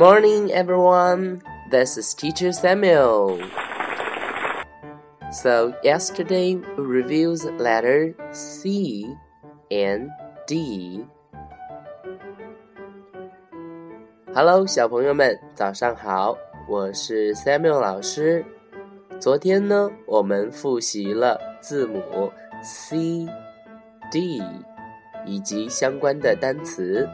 Morning, everyone. This is Teacher Samuel. So, yesterday we reviewed letter C and D. Hello，小朋友们，早上好，我是 Samuel 老师。昨天呢，我们复习了字母 C、D 以及相关的单词。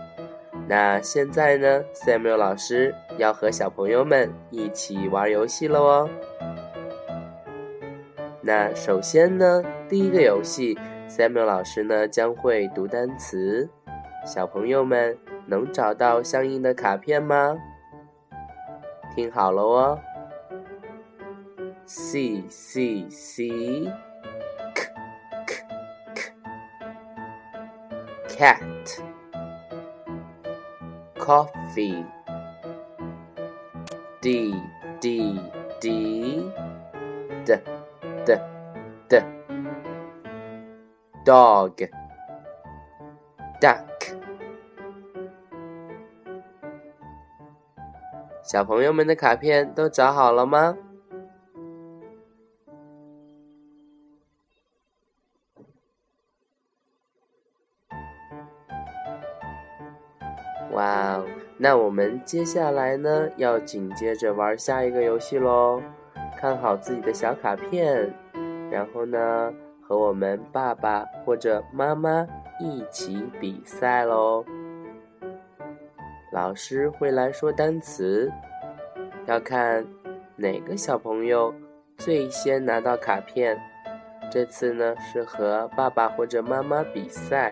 那现在呢，Samuel 老师要和小朋友们一起玩游戏了哦。那首先呢，第一个游戏，Samuel 老师呢将会读单词，小朋友们能找到相应的卡片吗？听好了哦 ccckk cat。Coffee d d d d d d dog duck 小朋友们的卡片都找好了吗？哇哦，那我们接下来呢，要紧接着玩下一个游戏喽。看好自己的小卡片，然后呢，和我们爸爸或者妈妈一起比赛喽。老师会来说单词，要看哪个小朋友最先拿到卡片。这次呢，是和爸爸或者妈妈比赛。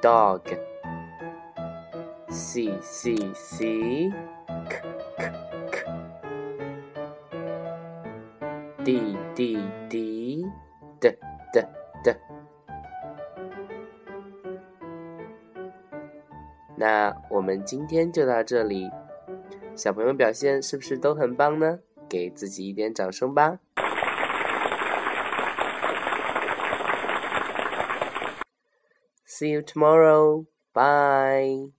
dog. C c c k k k. D d d d d d. 那我们今天就到这里，小朋友表现是不是都很棒呢？给自己一点掌声吧。！See you tomorrow. Bye.